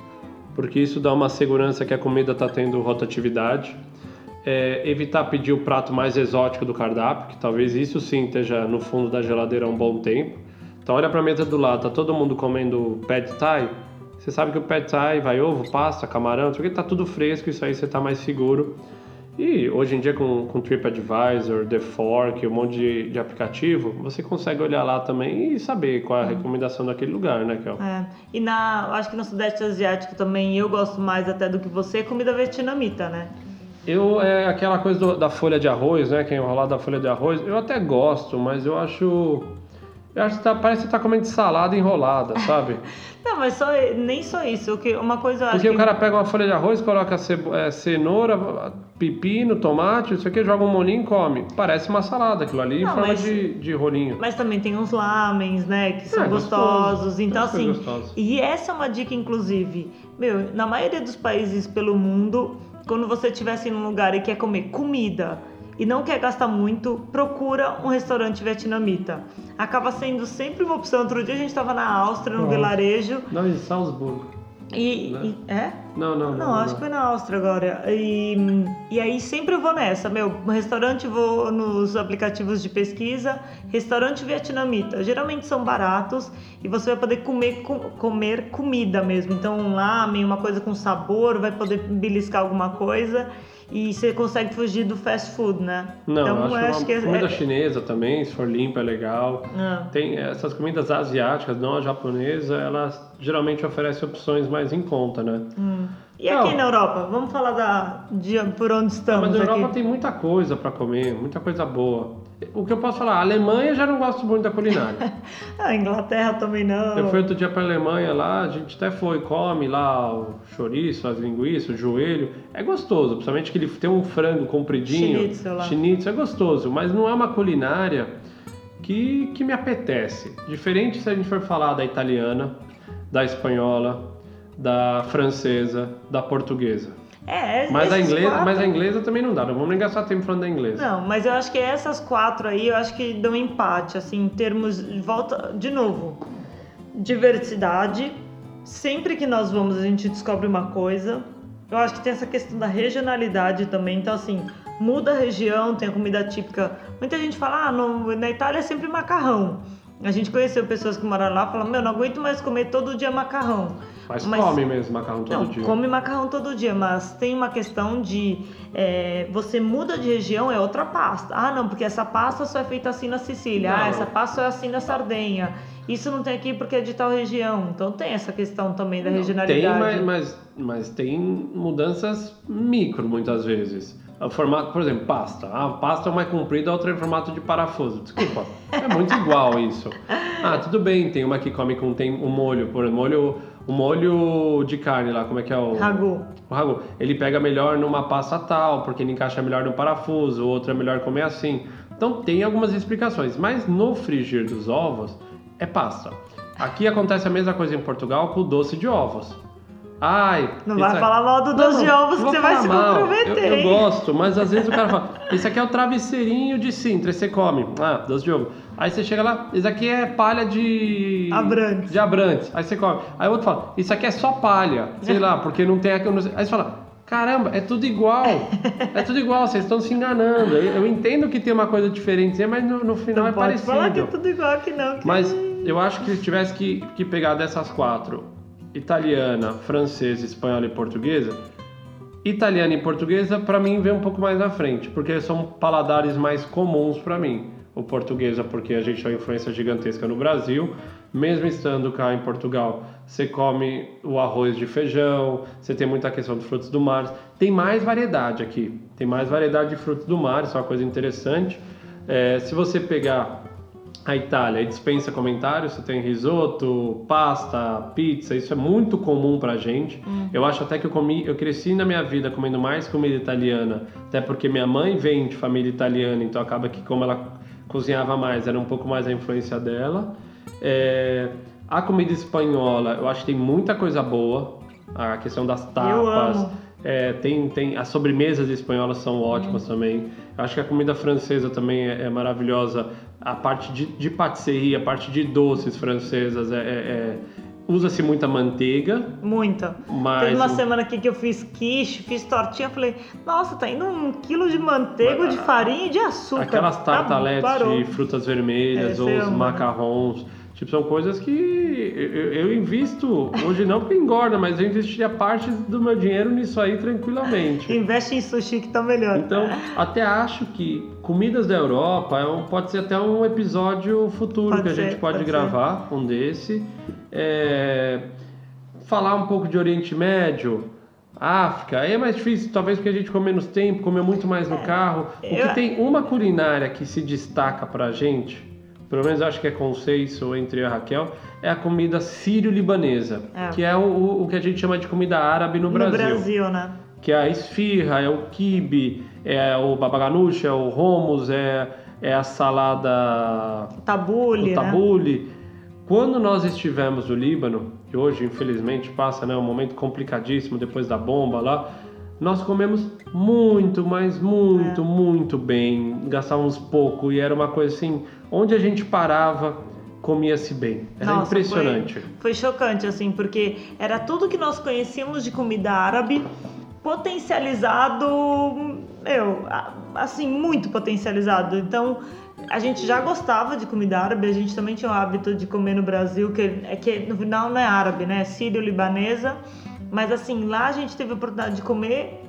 Speaker 1: porque isso dá uma segurança que a comida está tendo rotatividade. É, evitar pedir o prato mais exótico do cardápio, que talvez isso sim esteja no fundo da geladeira há um bom tempo. Então olha para a mesa do lado, tá todo mundo comendo pad thai. Você sabe que o pad thai vai ovo, pasta, camarão, porque tá tudo fresco, isso aí você tá mais seguro. E hoje em dia com, com TripAdvisor, The Fork, um monte de, de aplicativo, você consegue olhar lá também e saber qual é a recomendação daquele lugar, né, Kel?
Speaker 2: É. E na, acho que no Sudeste Asiático também eu gosto mais até do que você, comida vietnamita, né?
Speaker 1: Eu, é aquela coisa do- da folha de arroz, né, que é enrolado da folha de arroz, eu até gosto, mas eu acho... Eu acho que tá, parece que tá comendo salada enrolada, sabe?
Speaker 2: Não, mas só, nem só isso. Que, uma coisa eu acho
Speaker 1: Porque
Speaker 2: que...
Speaker 1: o cara pega uma folha de arroz, coloca cebo- é, cenoura, pepino, tomate, isso aqui, joga um molinho e come. Parece uma salada aquilo ali,
Speaker 2: Não,
Speaker 1: em forma
Speaker 2: mas-
Speaker 1: de, de rolinho.
Speaker 2: Mas também tem uns lamens, né? Que são
Speaker 1: É, gostoso.
Speaker 2: gostosos. Então,
Speaker 1: Tem
Speaker 2: assim.
Speaker 1: gostosas.
Speaker 2: E essa é uma dica, inclusive. Meu, na maioria dos países pelo mundo, quando você estiver assim num lugar e quer comer comida e não quer gastar muito, procura um restaurante vietnamita. Acaba sendo sempre uma opção. Outro dia a gente estava na Áustria, no vilarejo.
Speaker 1: Não, em Salzburgo.
Speaker 2: E,
Speaker 1: Né?
Speaker 2: e- é?
Speaker 1: Não, não, não.
Speaker 2: Não, acho que foi na Áustria agora. E, e aí sempre eu vou nessa, meu, restaurante vou nos aplicativos de pesquisa, restaurante vietnamita. Geralmente são baratos e você vai poder comer, co- comer comida mesmo. Então um lamen, uma coisa com sabor, vai poder beliscar alguma coisa e você consegue fugir do fast food, né?
Speaker 1: Não,
Speaker 2: então
Speaker 1: acho, uma
Speaker 2: que
Speaker 1: comida
Speaker 2: é,
Speaker 1: chinesa também, se for limpa, é legal.
Speaker 2: Ah.
Speaker 1: Tem essas comidas asiáticas, não a japonesa, elas geralmente oferecem opções mais em conta, né?
Speaker 2: Hum. E aqui na Europa? Vamos falar da, de por onde estamos
Speaker 1: Mas na Europa
Speaker 2: aqui.
Speaker 1: tem muita coisa para comer, muita coisa boa. O que eu posso falar, a Alemanha já não gosto muito da culinária.
Speaker 2: Ah, Inglaterra também não.
Speaker 1: Eu fui outro dia para Alemanha lá, a gente até foi, come lá o chouriço, as linguiças, o joelho. É gostoso, principalmente que ele tem um frango compridinho.
Speaker 2: Schnitzel lá.
Speaker 1: Schnitzel é gostoso, mas não é uma culinária que, que me apetece. Diferente se a gente for falar da italiana, da espanhola, da francesa, da portuguesa.
Speaker 2: É,
Speaker 1: Mas a, inglesa,
Speaker 2: quatro-
Speaker 1: mas a inglesa também não dá, não vamos nem gastar tempo falando da inglesa.
Speaker 2: Não, mas eu acho que essas quatro aí, eu acho que dão empate, assim, em termos. Volta. De novo. Diversidade. Sempre que nós vamos, a gente descobre uma coisa. Eu acho que tem essa questão da regionalidade também. Então, assim, muda a região, tem a comida típica. Muita gente fala, ah, no- na Itália é sempre macarrão. A gente conheceu pessoas que moraram lá e falaram, meu, não aguento mais comer todo dia macarrão.
Speaker 1: Mas,
Speaker 2: Mas-
Speaker 1: come mesmo macarrão todo
Speaker 2: Não,
Speaker 1: dia.
Speaker 2: come macarrão todo dia, mas tem uma questão de é, você muda de região, é outra pasta. Ah, não, porque essa pasta só é feita assim na Sicília.
Speaker 1: Não.
Speaker 2: Ah, essa pasta só é assim na Sardenha. Isso não tem aqui porque é de tal região. Então tem essa questão também da
Speaker 1: Tem,
Speaker 2: regionalidade.
Speaker 1: mas, mas, mas tem mudanças micro muitas vezes. O formato, por exemplo, pasta. A pasta é mais comprida, a outra é em formato de parafuso. Desculpa, é muito igual isso. Ah, tudo bem, tem uma que come com tem um molho, por molho, o molho de carne lá, como é que é o
Speaker 2: Ragu.
Speaker 1: o ragu. Ele pega melhor numa pasta tal, porque ele encaixa melhor no parafuso, o outro é melhor comer assim. Então tem algumas explicações, mas no frigir dos ovos é pasta. Aqui acontece a mesma coisa em Portugal com o doce de ovos. Ai,
Speaker 2: Não vai
Speaker 1: é-
Speaker 2: falar mal do doce de ovos que você vai se
Speaker 1: mal.
Speaker 2: comprometer.
Speaker 1: Eu, eu gosto, mas às vezes o cara fala: Esse aqui é o travesseirinho de Sintra, você come. Ah, doce de ovo. Aí você chega lá, isso aqui é palha de.
Speaker 2: Abrantes.
Speaker 1: De abrantes. Aí você come. Aí o outro fala: Isso aqui é só palha. Sei lá, porque não tem aqui. Aí você fala: Caramba, é tudo igual. É tudo igual, vocês estão se enganando. Eu, entendo que tem uma coisa diferente, mas no, no final
Speaker 2: Não
Speaker 1: é
Speaker 2: pode
Speaker 1: parecido.
Speaker 2: falar que é tudo igual aqui não. que-
Speaker 1: Mas eu acho que se tivesse que, que pegar dessas quatro, italiana, francesa, espanhola e portuguesa, italiana e portuguesa para mim vem um pouco mais na frente, porque são paladares mais comuns para mim. O portuguesa porque a gente tem uma influência gigantesca no Brasil, mesmo estando cá em Portugal, você come o arroz de feijão, você tem muita questão de frutos do mar, tem mais variedade aqui, tem mais variedade de frutos do mar, isso é uma coisa interessante. É, se você pegar a Itália dispensa comentários, você tem risoto, pasta, pizza, isso é muito comum pra gente. Eu acho até que eu comi, eu cresci na minha vida comendo mais comida italiana, até porque minha mãe vem de família italiana, então acaba que como ela cozinhava mais, era um pouco mais a influência dela. É, a comida espanhola, eu acho que tem muita coisa boa, a questão das tapas.
Speaker 2: amo.
Speaker 1: É, tem, tem as sobremesas espanholas são ótimas também. Eu acho que a comida francesa também é, é maravilhosa. A parte de, de patisserie, a parte de doces francesas é, é- é- usa-se muita manteiga,
Speaker 2: Muita.
Speaker 1: mas
Speaker 2: Teve uma semana aqui que eu fiz quiche, fiz tortinha, falei, nossa, tá indo um quilo de manteiga, de farinha e de açúcar.
Speaker 1: aquelas
Speaker 2: Tá
Speaker 1: tartaletes
Speaker 2: parou.
Speaker 1: de frutas vermelhas
Speaker 2: É,
Speaker 1: ou os macarrons. Tipo, são coisas que eu, eu invisto, hoje não porque engorda, mas eu investiria parte do meu dinheiro nisso aí tranquilamente.
Speaker 2: Investe em sushi que tá melhor.
Speaker 1: Então, até acho que comidas da Europa é pode ser até um episódio futuro
Speaker 2: Pode
Speaker 1: que a
Speaker 2: ser,
Speaker 1: gente pode,
Speaker 2: pode
Speaker 1: gravar, um desse. É, falar um pouco de Oriente Médio, África, aí é mais difícil, talvez porque a gente come menos tempo, come muito mais no carro. O que tem uma culinária que se destaca pra gente, pelo menos acho que é consenso entre a Raquel, é a comida sírio-libanesa,
Speaker 2: É.
Speaker 1: que é o, o- que a gente chama de comida árabe no
Speaker 2: no
Speaker 1: Brasil
Speaker 2: Brasil, né?
Speaker 1: que é a esfirra, é o quibe, é o babaganuche, é o hummus, é, é a salada
Speaker 2: Tabule,
Speaker 1: o
Speaker 2: né?
Speaker 1: tabule. Quando nós estivemos no Líbano, que hoje infelizmente passa né, um momento complicadíssimo depois da bomba lá, nós comemos muito, mas muito,
Speaker 2: É.
Speaker 1: muito bem, gastávamos pouco e era uma coisa assim, onde a gente parava, comia-se bem. Era
Speaker 2: Nossa,
Speaker 1: impressionante.
Speaker 2: Foi, foi chocante, assim, porque era tudo que nós conhecíamos de comida árabe potencializado, meu, a- assim, muito potencializado. Então, a gente já gostava de comida árabe, a gente também tinha o hábito de comer no Brasil, que é que no final não é árabe, né? É sírio-libanesa. Mas assim, lá a gente teve a oportunidade de comer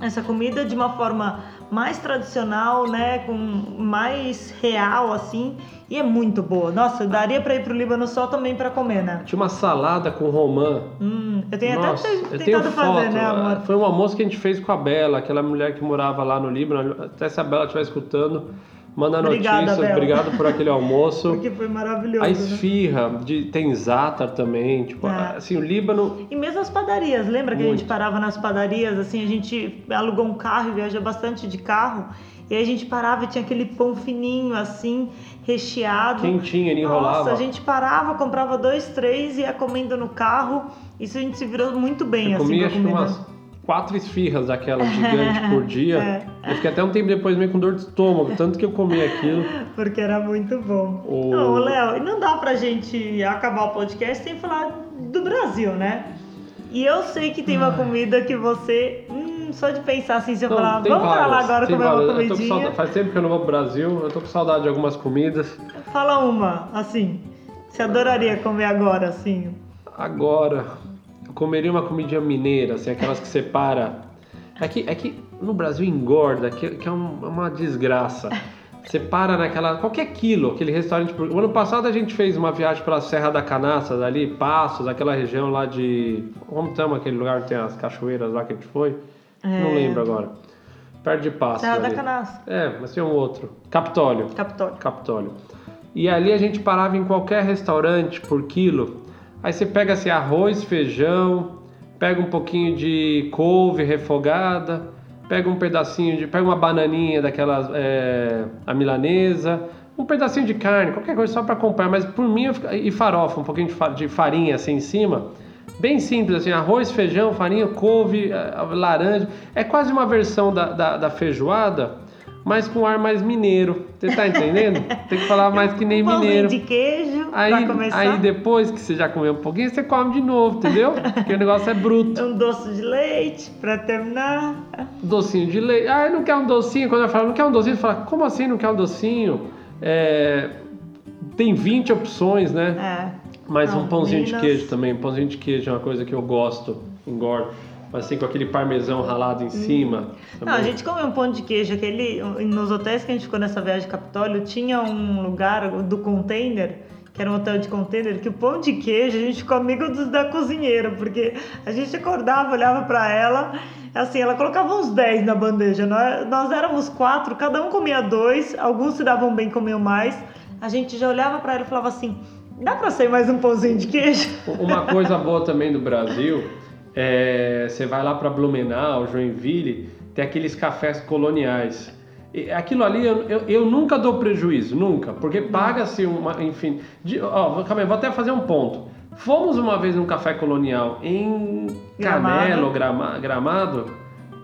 Speaker 2: essa comida de uma forma mais tradicional, né, com mais real assim, e é muito boa. Nossa, eu daria para ir pro Líbano só também para comer, né?
Speaker 1: Tinha uma salada com romã.
Speaker 2: Hum, eu tenho
Speaker 1: Nossa,
Speaker 2: até
Speaker 1: eu
Speaker 2: tentado
Speaker 1: tenho
Speaker 2: fazer,
Speaker 1: foto.
Speaker 2: né, amor?
Speaker 1: Foi um almoço que a gente fez com a Bela, aquela mulher que morava lá no Líbano. Até se a Bela estiver escutando, Manda
Speaker 2: Obrigada,
Speaker 1: notícias,
Speaker 2: Bela.
Speaker 1: obrigado por aquele almoço.
Speaker 2: Porque foi maravilhoso.
Speaker 1: A
Speaker 2: né?
Speaker 1: esfirra, de, tem zátar também, tipo,
Speaker 2: É.
Speaker 1: assim, o Líbano
Speaker 2: E mesmo as padarias, lembra que a
Speaker 1: Muito.
Speaker 2: gente parava nas padarias, assim, a gente alugou um carro e viaja bastante de carro, e aí a gente parava e tinha aquele pão fininho, assim, recheado.
Speaker 1: quentinha, ele enrolava.
Speaker 2: Nossa, a gente parava, comprava dois, três e ia comendo no carro. Isso a gente se virou muito bem,
Speaker 1: Eu
Speaker 2: assim,
Speaker 1: comia
Speaker 2: com a
Speaker 1: acho que
Speaker 2: comida.
Speaker 1: umas quatro esfirras daquela gigante por dia.
Speaker 2: É.
Speaker 1: Eu fiquei até um tempo depois meio com dor de estômago, tanto que eu comia aquilo.
Speaker 2: Porque era muito bom.
Speaker 1: O-
Speaker 2: Não, Léo, e não dá pra gente acabar o podcast sem falar do Brasil, né? E eu sei que tem uma comida que você, hum, só de pensar assim, se eu
Speaker 1: Não,
Speaker 2: falar, vamos pra lá
Speaker 1: várias,
Speaker 2: agora comer uma
Speaker 1: várias. Com
Speaker 2: comidinha.
Speaker 1: saudade- Faz tempo que eu não vou pro Brasil, eu tô com saudade de algumas comidas.
Speaker 2: Fala uma, assim, você adoraria comer agora, assim.
Speaker 1: Agora, comeria uma comidinha mineira, assim, aquelas que separa. É que, é que no Brasil engorda, que, que é um- uma desgraça. Você para naquela. qualquer quilo, aquele restaurante. O ano passado a gente fez uma viagem pela Serra da Canastra, ali, Passos, aquela região lá de. Como chama aquele lugar que tem as cachoeiras lá que a gente foi? Não
Speaker 2: É.
Speaker 1: lembro agora. Perto de Passos.
Speaker 2: Serra da. Canastra,
Speaker 1: É, mas tem um outro. Capitólio.
Speaker 2: Capitólio.
Speaker 1: Capitólio. E ali a gente parava em qualquer restaurante por quilo. Aí você pega assim arroz, feijão, pega um pouquinho de couve refogada, pega um pedacinho de, pega uma bananinha daquelas é, a milanesa, um pedacinho de carne, qualquer coisa só para acompanhar. Mas por mim eu fica- e farofa, um pouquinho de fa- de farinha assim em cima. Bem simples, assim, arroz, feijão, farinha, couve, eh, laranja. É quase uma versão da, da, da feijoada, mas com ar mais mineiro. Você tá entendendo? Tem que falar mais que nem
Speaker 2: Um pãozinho
Speaker 1: mineiro.
Speaker 2: de queijo, pra
Speaker 1: Aí,
Speaker 2: começar.
Speaker 1: aí depois que você já comeu um pouquinho, você come de novo, entendeu? Porque o negócio é bruto.
Speaker 2: Um doce de leite, pra terminar.
Speaker 1: Docinho de leite. Ah, não quer um docinho? Quando eu falo, não quer um docinho, você fala, como assim não quer um docinho? É, Tem 20 opções, né?
Speaker 2: É.
Speaker 1: Mas um pãozinho de
Speaker 2: Minas-
Speaker 1: queijo também. Pãozinho de queijo é uma coisa que eu gosto, engordo. Mas assim, com aquele parmesão ralado em cima.
Speaker 2: Hum. Não, a gente comeu um pão de queijo, aquele. Nos hotéis que a gente ficou nessa viagem de Capitólio, tinha um lugar do container, que era um hotel de container, que o pão de queijo a gente ficou amigo dos da cozinheira, porque a gente acordava, olhava pra ela, assim, ela colocava uns 10 na bandeja. Nós, nós éramos quatro, cada um comia dois, alguns se davam bem, comiam mais. A gente já olhava pra ela e falava assim: dá pra ser mais um pãozinho de queijo?
Speaker 1: Uma coisa boa também do Brasil é você vai lá para Blumenau, Joinville, tem aqueles cafés coloniais. E aquilo ali eu, eu, eu nunca dou prejuízo, nunca, porque paga-se uma, enfim. De, ó, calma aí, vou até fazer um ponto. Fomos uma vez num café colonial em Canelo, Grama- Gramado,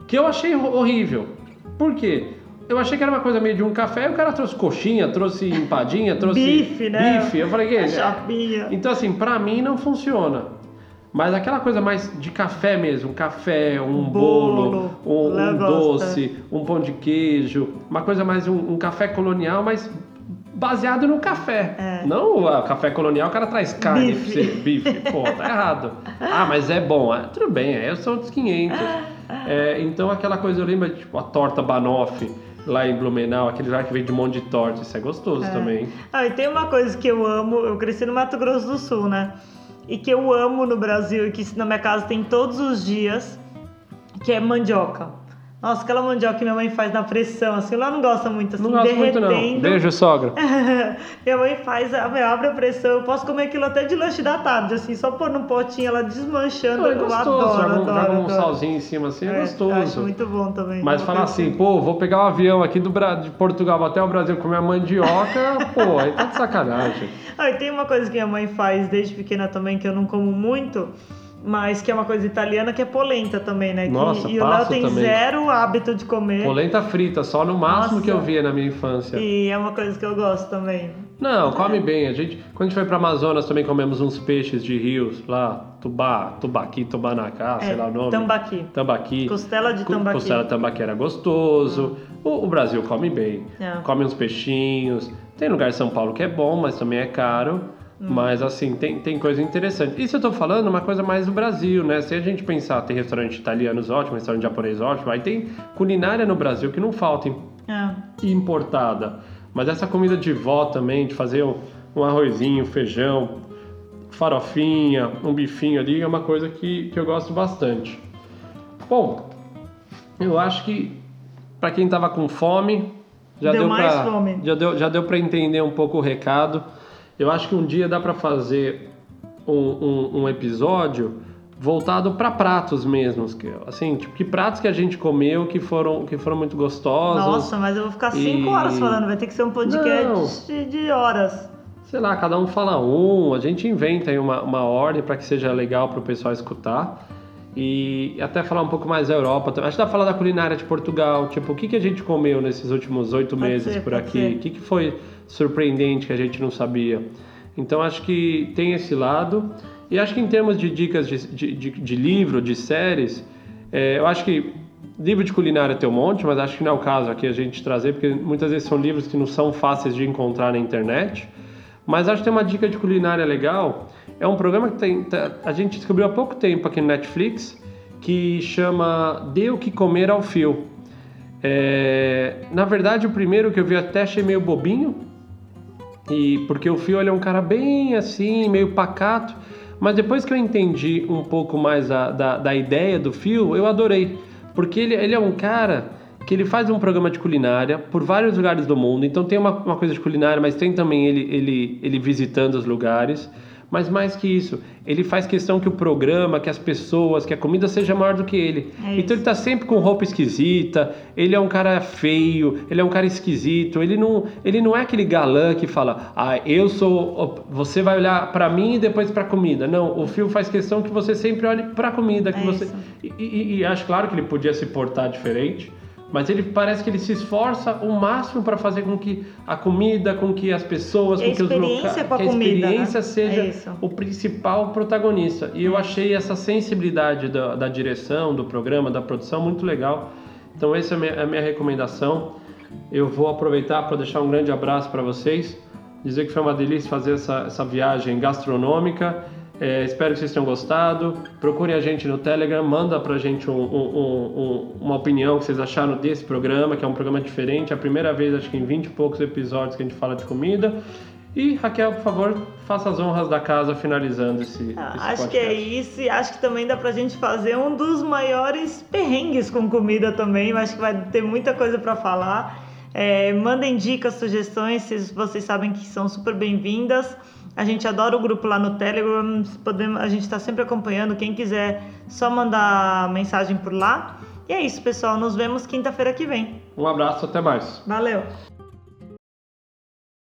Speaker 1: que eu achei ho- horrível. Por quê? Eu achei que era uma coisa meio de um café, e o cara trouxe coxinha, trouxe empadinha, trouxe
Speaker 2: Bife, né?
Speaker 1: bife. Eu falei, que
Speaker 2: chapinha.
Speaker 1: então, assim, pra mim não funciona. Mas aquela coisa mais de café mesmo, café, um bolo,
Speaker 2: Bolo,
Speaker 1: um, um doce, um pão de queijo, uma coisa mais um, um café colonial, mas baseado no café.
Speaker 2: É.
Speaker 1: Não o café colonial, o cara traz carne
Speaker 2: Bife.
Speaker 1: pra você, bife. Pô, tá errado. Ah, mas é bom. Ah, tudo bem, aí são outros 500. É, então aquela coisa, eu lembro, tipo, a torta banoffee lá em Blumenau, aquele lugar que vem de um monte de torta, isso é gostoso também.
Speaker 2: Ah, e tem uma coisa que eu amo, eu cresci no Mato Grosso do Sul, né? E que eu amo no Brasil e que na minha casa tem todos os dias, que é mandioca. Nossa, aquela mandioca que minha mãe faz na pressão, assim, lá não gosta muito, assim,
Speaker 1: Não gosto muito
Speaker 2: derretendo.
Speaker 1: não. Beijo, sogra.
Speaker 2: minha mãe faz, a- abre a pressão, eu posso comer aquilo até de lanche da tarde, assim, só pôr num potinho, ela desmanchando,
Speaker 1: Pô, é
Speaker 2: eu
Speaker 1: gostoso,
Speaker 2: adoro,
Speaker 1: joga,
Speaker 2: adoro,
Speaker 1: joga um
Speaker 2: adoro.
Speaker 1: salzinho em cima assim, é,
Speaker 2: É,
Speaker 1: gostoso.
Speaker 2: eu Acho muito bom também.
Speaker 1: Mas falar assim, pô, vou pegar um avião aqui do Bra... de Portugal até o Brasil comer a mandioca, pô, aí tá de sacanagem.
Speaker 2: Ah, e tem uma coisa que minha mãe faz desde pequena também, que eu não como muito, mas que é uma coisa italiana, que é polenta também, né? Que-
Speaker 1: Nossa,
Speaker 2: e o Léo tem
Speaker 1: também.
Speaker 2: zero hábito de comer.
Speaker 1: Polenta frita, só no máximo
Speaker 2: Nossa.
Speaker 1: que eu via na minha infância.
Speaker 2: E é uma coisa que eu gosto também.
Speaker 1: Não, come bem. A gente, quando a gente foi pra Amazonas também comemos uns peixes de rios lá, tubá, tubaqui, tubanacá, sei
Speaker 2: É,
Speaker 1: lá o nome.
Speaker 2: tambaqui.
Speaker 1: Tambaqui.
Speaker 2: Costela de tambaqui.
Speaker 1: Costela de tambaqui era gostoso. O, o Brasil come bem.
Speaker 2: É.
Speaker 1: Come uns peixinhos. Tem lugar em São Paulo que é bom, mas também é caro.
Speaker 2: Hum.
Speaker 1: Mas assim, tem, tem coisa interessante. Isso eu tô falando uma coisa mais do Brasil, né? Se a gente pensar, tem restaurante italianos ótimo, restaurante japonês ótimo, aí tem culinária no Brasil que não falta
Speaker 2: É.
Speaker 1: importada. Mas essa comida de vó também, de fazer um, um arrozinho, feijão, farofinha, um bifinho ali, é uma coisa que, que eu gosto bastante. Bom, eu acho que para quem tava com fome, Já
Speaker 2: deu,
Speaker 1: deu
Speaker 2: fome.
Speaker 1: Já deu, já deu entender um pouco o recado. Eu acho que um dia dá para fazer um, um, um episódio voltado para pratos mesmos, que assim, tipo, que pratos que a gente comeu que foram que foram muito gostosos.
Speaker 2: Nossa, mas eu vou ficar cinco
Speaker 1: E-
Speaker 2: horas falando, vai ter que ser um podcast de, de horas.
Speaker 1: Sei lá, cada um fala um, a gente inventa aí uma, uma ordem para que seja legal para o pessoal escutar. E até falar um pouco mais da Europa também. Acho que dá pra falar da culinária de Portugal, tipo, o que, que a gente comeu nesses últimos oito meses
Speaker 2: ser,
Speaker 1: por aqui? O que, que foi surpreendente que a gente não sabia? Então acho que tem esse lado. E acho que em termos de dicas de, de, de, de livro, de séries, é, eu acho que livro de culinária tem um monte, mas acho que não é o caso aqui a gente trazer, porque muitas vezes são livros que não são fáceis de encontrar na internet. Mas acho que tem uma dica de culinária legal. É um programa que tem, tá- a gente descobriu há pouco tempo aqui no Netflix que chama Dê o que comer ao fio. É, na verdade, o primeiro que eu vi até achei meio bobinho, e porque o Fio ele é um cara bem assim, meio pacato, mas depois que eu entendi um pouco mais a- da, da ideia do Fio, eu adorei. Porque ele, ele é um cara que ele faz um programa de culinária por vários lugares do mundo, então tem uma, uma coisa de culinária, mas tem também ele, ele, ele visitando os lugares. Mas mais que isso, ele faz questão que o programa, que as pessoas, que a comida seja maior do que ele.
Speaker 2: É
Speaker 1: então ele tá sempre com roupa esquisita, ele é um cara feio, ele é um cara esquisito, ele não, ele não é aquele galã que fala, ah, eu sou, você vai olhar pra mim e depois pra comida. Não, o filme faz questão que você sempre olhe pra comida, que
Speaker 2: É
Speaker 1: você e, e- e acho claro que ele podia se portar diferente, mas ele parece que ele se esforça o máximo para fazer com que a comida, com que as pessoas, com que os locais, que a
Speaker 2: comida, né?
Speaker 1: experiência
Speaker 2: É
Speaker 1: seja
Speaker 2: isso.
Speaker 1: o principal protagonista. E eu achei essa sensibilidade da, da direção, do programa, da produção muito legal. Então essa é a minha, a minha recomendação. Eu vou aproveitar para deixar um grande abraço para vocês, dizer que foi uma delícia fazer essa, essa viagem gastronômica. É, espero que vocês tenham gostado. Procurem a gente no Telegram, manda pra gente um- um- um- um- uma opinião que vocês acharam desse programa, que é um programa diferente. É a primeira vez, acho que em 20 e poucos episódios que a gente fala de comida. E Raquel, por favor, faça as honras da casa finalizando esse, esse
Speaker 2: Ah, Acho que é
Speaker 1: podcast.
Speaker 2: isso e acho que também dá pra gente fazer um dos maiores perrengues com comida também. Acho que vai ter muita coisa pra falar. É, mandem dicas, sugestões, vocês sabem que são super bem-vindas. A gente adora o grupo lá no Telegram, podemos, a gente está sempre acompanhando. Quem quiser, só mandar mensagem por lá. E é isso, pessoal. Nos vemos quinta-feira que vem.
Speaker 1: Um abraço, até mais.
Speaker 2: Valeu!